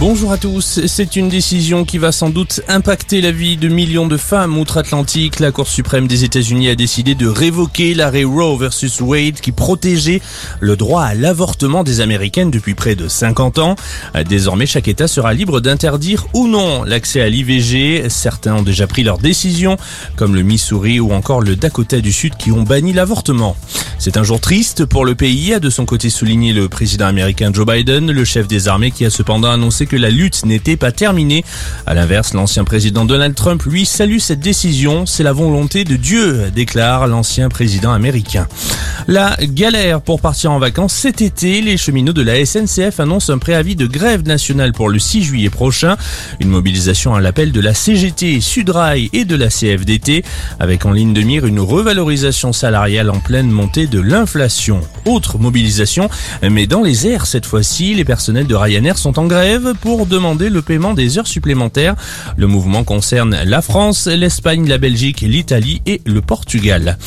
Bonjour à tous. C'est une décision qui va sans doute impacter la vie de millions de femmes outre-Atlantique. La Cour suprême des États-Unis a décidé de révoquer l'arrêt Roe versus Wade qui protégeait le droit à l'avortement des Américaines depuis près de 50 ans. Désormais, chaque État sera libre d'interdire ou non l'accès à l'IVG. Certains ont déjà pris leur décision, comme le Missouri ou encore le Dakota du Sud qui ont banni l'avortement. C'est un jour triste pour le pays, a de son côté souligné le président américain Joe Biden, le chef des armées qui a cependant annoncé que la lutte n'était pas terminée. À l'inverse, l'ancien président Donald Trump, lui, salue cette décision. C'est la volonté de Dieu, déclare l'ancien président américain. La galère pour partir en vacances cet été, les cheminots de la SNCF annoncent un préavis de grève nationale pour le 6 juillet prochain. Une mobilisation à l'appel de la CGT, Sudrail et de la CFDT, avec en ligne de mire une revalorisation salariale en pleine montée de l'inflation. Autre mobilisation, mais dans les airs cette fois-ci, les personnels de Ryanair sont en grève pour demander le paiement des heures supplémentaires. Le mouvement concerne la France, l'Espagne, la Belgique, l'Italie et le Portugal.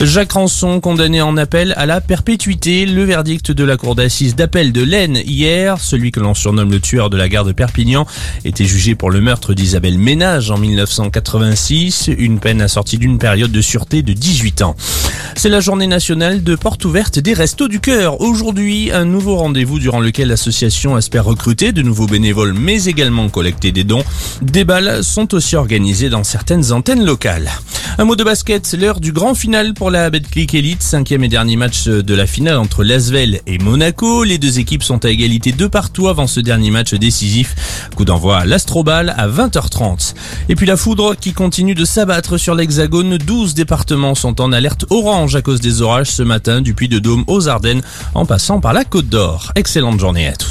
Jacques Ranson condamné en appel à la perpétuité. Le verdict de la cour d'assises d'appel de l'Aisne hier, celui que l'on surnomme le tueur de la gare de Perpignan, était jugé pour le meurtre d'Isabelle Ménage en 1986, une peine assortie d'une période de sûreté de 18 ans. C'est la journée nationale de porte ouverte des Restos du Cœur. Aujourd'hui, un nouveau rendez-vous durant lequel l'association espère recruter de nouveaux bénévoles mais également collecter des dons. Des balles sont aussi organisées dans certaines antennes locales. Un mot de basket, l'heure du grand final pour la Betclic Elite, cinquième et dernier match de la finale entre Lasvel et Monaco. Les deux équipes sont à égalité de partout avant ce dernier match décisif. Coup d'envoi à l'Astrobal à 20h30. Et puis la foudre qui continue de s'abattre sur l'Hexagone. 12 départements sont en alerte orange à cause des orages ce matin du Puy de Dôme aux Ardennes en passant par la Côte d'Or. Excellente journée à tous.